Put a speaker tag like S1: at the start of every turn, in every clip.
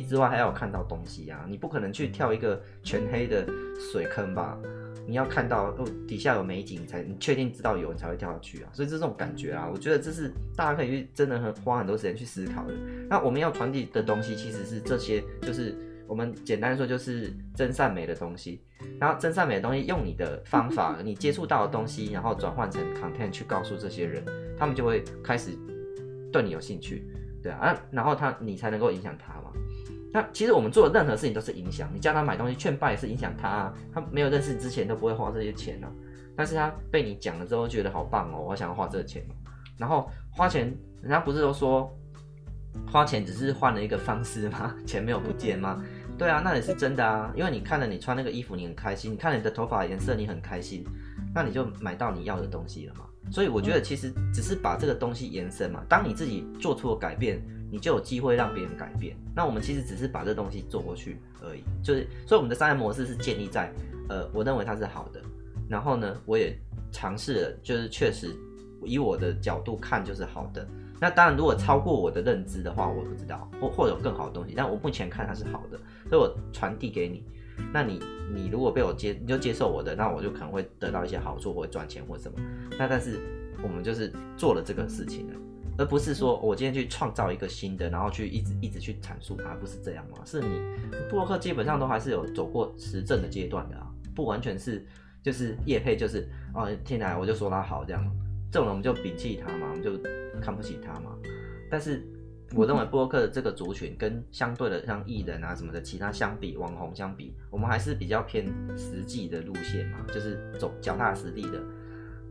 S1: 气之外，还要看到东西啊！你不可能去跳一个全黑的水坑吧？你要看到哦，底下有美景才，你确定知道有人才会跳下去啊！所以这种感觉啊，我觉得这是大家可以去真的很花很多时间去思考的。那我们要传递的东西其实是这些，就是我们简单说就是真善美的东西。然后真善美的东西，用你的方法，你接触到的东西，然后转换成 content 去告诉这些人，他们就会开始对你有兴趣，对啊，啊然后他你才能够影响他嘛。那其实我们做的任何事情都是影响，你叫他买东西劝败也是影响他啊，他没有认识你之前都不会花这些钱啊，但是他被你讲了之后觉得好棒哦，我想要花这个钱，然后花钱，人家不是都说花钱只是换了一个方式吗？钱没有不见吗？对啊，那也是真的啊，因为你看了你穿那个衣服你很开心，你看了你的头发颜色你很开心，那你就买到你要的东西了嘛。所以我觉得其实只是把这个东西延伸嘛，当你自己做出了改变。你就有机会让别人改变。那我们其实只是把这东西做过去而已，就是所以我们的商业模式是建立在，呃，我认为它是好的。然后呢，我也尝试了，就是确实以我的角度看就是好的。那当然，如果超过我的认知的话，我不知道，或或者有更好的东西。但我目前看它是好的，所以我传递给你。那你你如果被我接，你就接受我的，那我就可能会得到一些好处，或会赚钱或什么。那但是我们就是做了这个事情了。而不是说我今天去创造一个新的，然后去一直一直去阐述它，不是这样吗？是你布洛克基本上都还是有走过实证的阶段的啊，不完全是就是叶配，就是哦，天哪，我就说他好这样，这种人我们就摒弃他嘛，我们就看不起他嘛。但是我认为布洛克的这个族群跟相对的像艺人啊什么的其他相比，网红相比，我们还是比较偏实际的路线嘛，就是走脚踏实地的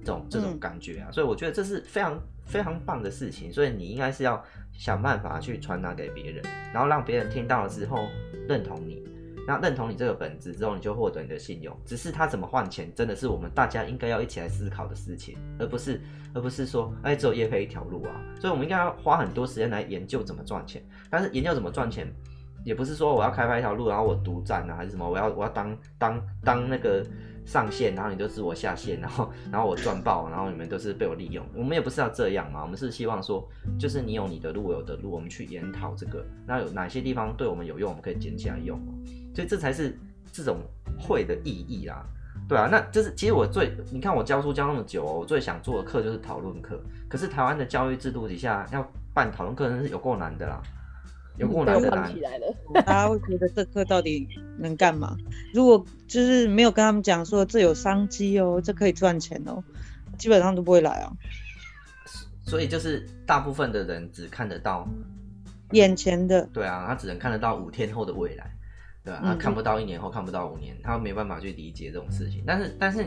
S1: 这种这种感觉啊，所以我觉得这是非常。非常棒的事情，所以你应该是要想办法去传达给别人，然后让别人听到了之后认同你，那认同你这个本质之后，你就获得你的信用。只是他怎么换钱，真的是我们大家应该要一起来思考的事情，而不是而不是说，哎，只有叶飞一条路啊。所以我们应该要花很多时间来研究怎么赚钱。但是研究怎么赚钱，也不是说我要开发一条路，然后我独占啊，还是什么，我要我要当当当那个。上线，然后你就自我下线，然后然后我赚爆，然后你们都是被我利用。我们也不是要这样嘛，我们是希望说，就是你有你的路，我有的路，我们去研讨这个，那有哪些地方对我们有用，我们可以捡起来用。所以这才是这种会的意义啦，对啊，那就是其实我最，你看我教书教那么久哦，我最想做的课就是讨论课。可是台湾的教育制度底下要办讨论课，真是有够难的啦。有过难的难，
S2: 大家会觉得这课到底能干嘛？如果就是没有跟他们讲说这有商机哦，这可以赚钱哦，基本上都不会来啊。
S1: 所以就是大部分的人只看得到
S2: 眼前的，
S1: 对啊，他只能看得到五天后的未来，对啊，他看不到一年后，看不到五年，他没办法去理解这种事情。但是，但是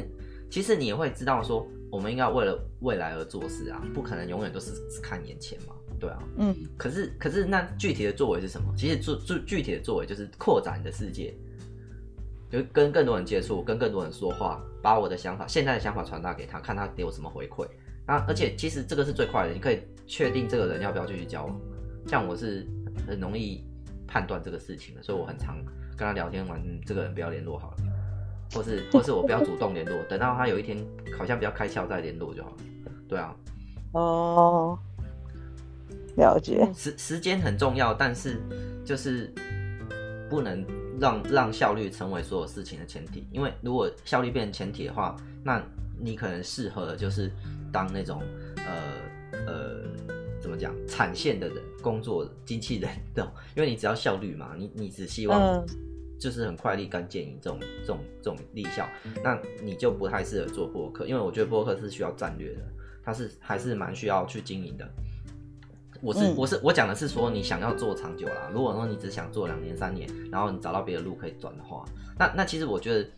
S1: 其实你也会知道说，我们应该为了未来而做事啊，不可能永远都是只看眼前嘛。对啊，嗯，可是可是那具体的作为是什么？其实做做具体的作为就是扩展你的世界，就跟更多人接触，跟更多人说话，把我的想法、现在的想法传达给他，看他给我什么回馈。那而且其实这个是最快的，你可以确定这个人要不要继续交往。像我是很容易判断这个事情的，所以我很常跟他聊天完，嗯，这个人不要联络好了，或是或是我不要主动联络，等到他有一天好像比较开窍再联络就好了。对啊，
S2: 哦。了解，
S1: 时时间很重要，但是就是不能让让效率成为所有事情的前提。因为如果效率变成前提的话，那你可能适合的就是当那种呃呃怎么讲产线的人，工作机器人这种。因为你只要效率嘛，你你只希望就是很快立竿见影这种这种这种立效，那你就不太适合做播客。因为我觉得播客是需要战略的，它是还是蛮需要去经营的。我是我是我讲的是说，你想要做长久啦。如果说你只想做两年三年，然后你找到别的路可以转的话，那那其实我觉得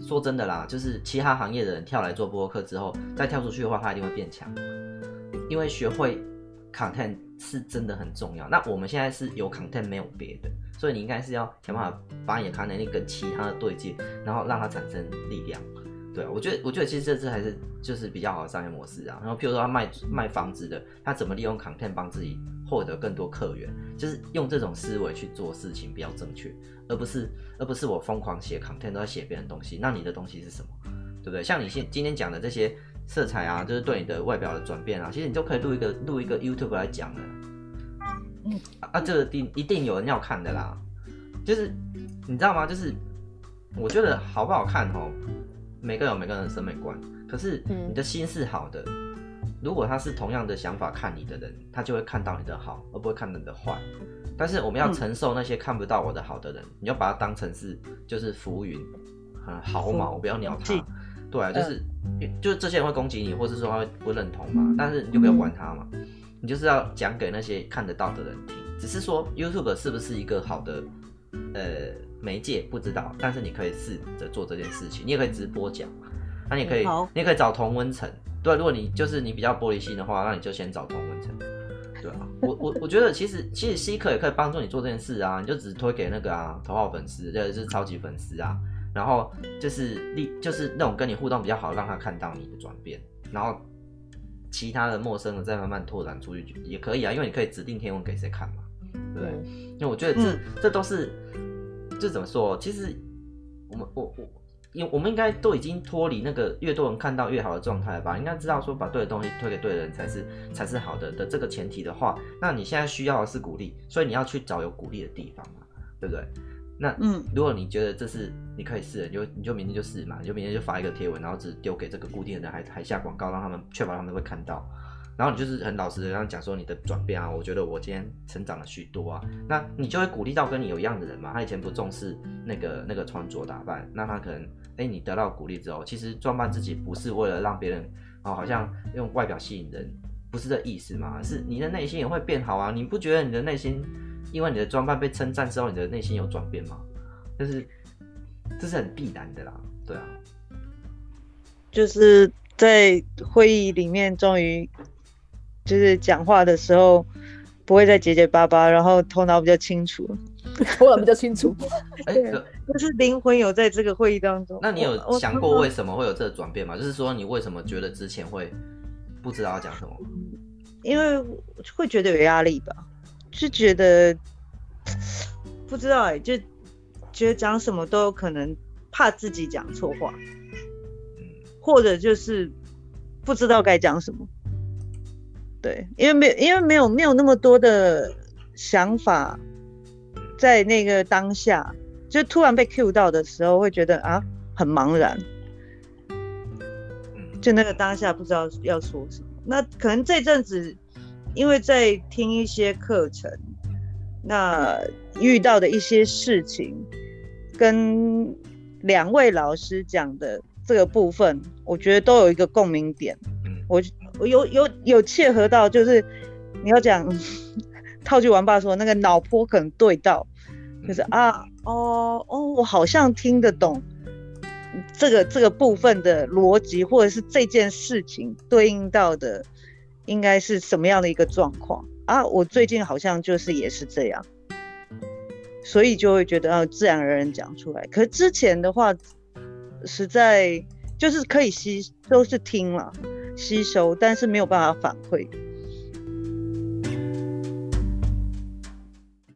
S1: 说真的啦，就是其他行业的人跳来做播客之后，再跳出去的话，他一定会变强。因为学会 content 是真的很重要。那我们现在是有 content 没有别的，所以你应该是要想办法把你的 content 跟其他的对接，然后让它产生力量。对，我觉得，我觉得其实这次还是就是比较好的商业模式啊。然后，譬如说他卖卖房子的，他怎么利用 content 帮自己获得更多客源，就是用这种思维去做事情比较正确，而不是而不是我疯狂写 content 都在写别人东西。那你的东西是什么？对不对？像你现今天讲的这些色彩啊，就是对你的外表的转变啊，其实你都可以录一个录一个 YouTube 来讲的。
S2: 嗯
S1: 啊，这个一定一定有人要看的啦。就是你知道吗？就是我觉得好不好看哦，每个人有每个人的审美观。可是你的心是好的，如果他是同样的想法看你的人，他就会看到你的好，而不会看到你的坏。但是我们要承受那些看不到我的好的人，你要把它当成是就是浮云，很毫毛，我不要鸟他。对啊，就是就是这些人会攻击你，或是说他会不认同嘛，但是你就不要管他嘛，你就是要讲给那些看得到的人听。只是说 YouTube 是不是一个好的呃媒介不知道，但是你可以试着做这件事情，你也可以直播讲，那你可以你也可以找同温层。对，如果你就是你比较玻璃心的话，那你就先找同温层。对啊，我我我觉得其实其实稀客也可以帮助你做这件事啊，你就只推给那个啊头号粉丝，或者是超级粉丝啊，然后就是立就是那种跟你互动比较好，让他看到你的转变，然后其他的陌生的再慢慢拓展出去也可以啊，因为你可以指定天文给谁看嘛，对？因为我觉得这、嗯、这都是这怎么说？其实我们我我。因为我们应该都已经脱离那个越多人看到越好的状态了吧？应该知道说把对的东西推给对的人才是才是好的的这个前提的话，那你现在需要的是鼓励，所以你要去找有鼓励的地方嘛，对不对？那嗯，如果你觉得这是你可以试的，你就你就明天就试嘛，你就明天就发一个贴文，然后只丢给这个固定的人，还还下广告，让他们确保他们会看到。然后你就是很老实的跟他讲说你的转变啊，我觉得我今天成长了许多啊，那你就会鼓励到跟你有一样的人嘛。他以前不重视那个那个穿着打扮，那他可能哎你得到鼓励之后，其实装扮自己不是为了让别人哦好像用外表吸引人，不是这意思嘛，是你的内心也会变好啊。你不觉得你的内心因为你的装扮被称赞之后，你的内心有转变吗？就是这是很必然的啦，对啊，
S2: 就是在会议里面终于。就是讲话的时候不会再结结巴巴，然后头脑比较清楚，
S3: 头脑比较清楚。
S2: 对，就是灵魂有在这个会议当中。
S1: 那你有想过为什么会有这个转变吗？就是说你为什么觉得之前会不知道要讲什么？
S2: 因为会觉得有压力吧，就觉得不知道哎、欸，就觉得讲什么都有可能怕自己讲错话，或者就是不知道该讲什么。对，因为没有，因为没有，没有那么多的想法，在那个当下，就突然被 cue 到的时候，会觉得啊，很茫然，就那个当下不知道要说什么。那可能这阵子，因为在听一些课程，那遇到的一些事情，跟两位老师讲的这个部分，我觉得都有一个共鸣点，我。我有有有切合到，就是你要讲套句王爸说，那个脑波可能对到，就是啊哦哦，我好像听得懂这个这个部分的逻辑，或者是这件事情对应到的应该是什么样的一个状况啊？我最近好像就是也是这样，所以就会觉得啊，自然而然讲出来。可是之前的话，实在就是可以吸，都是听了。吸收，但是没有办法反馈，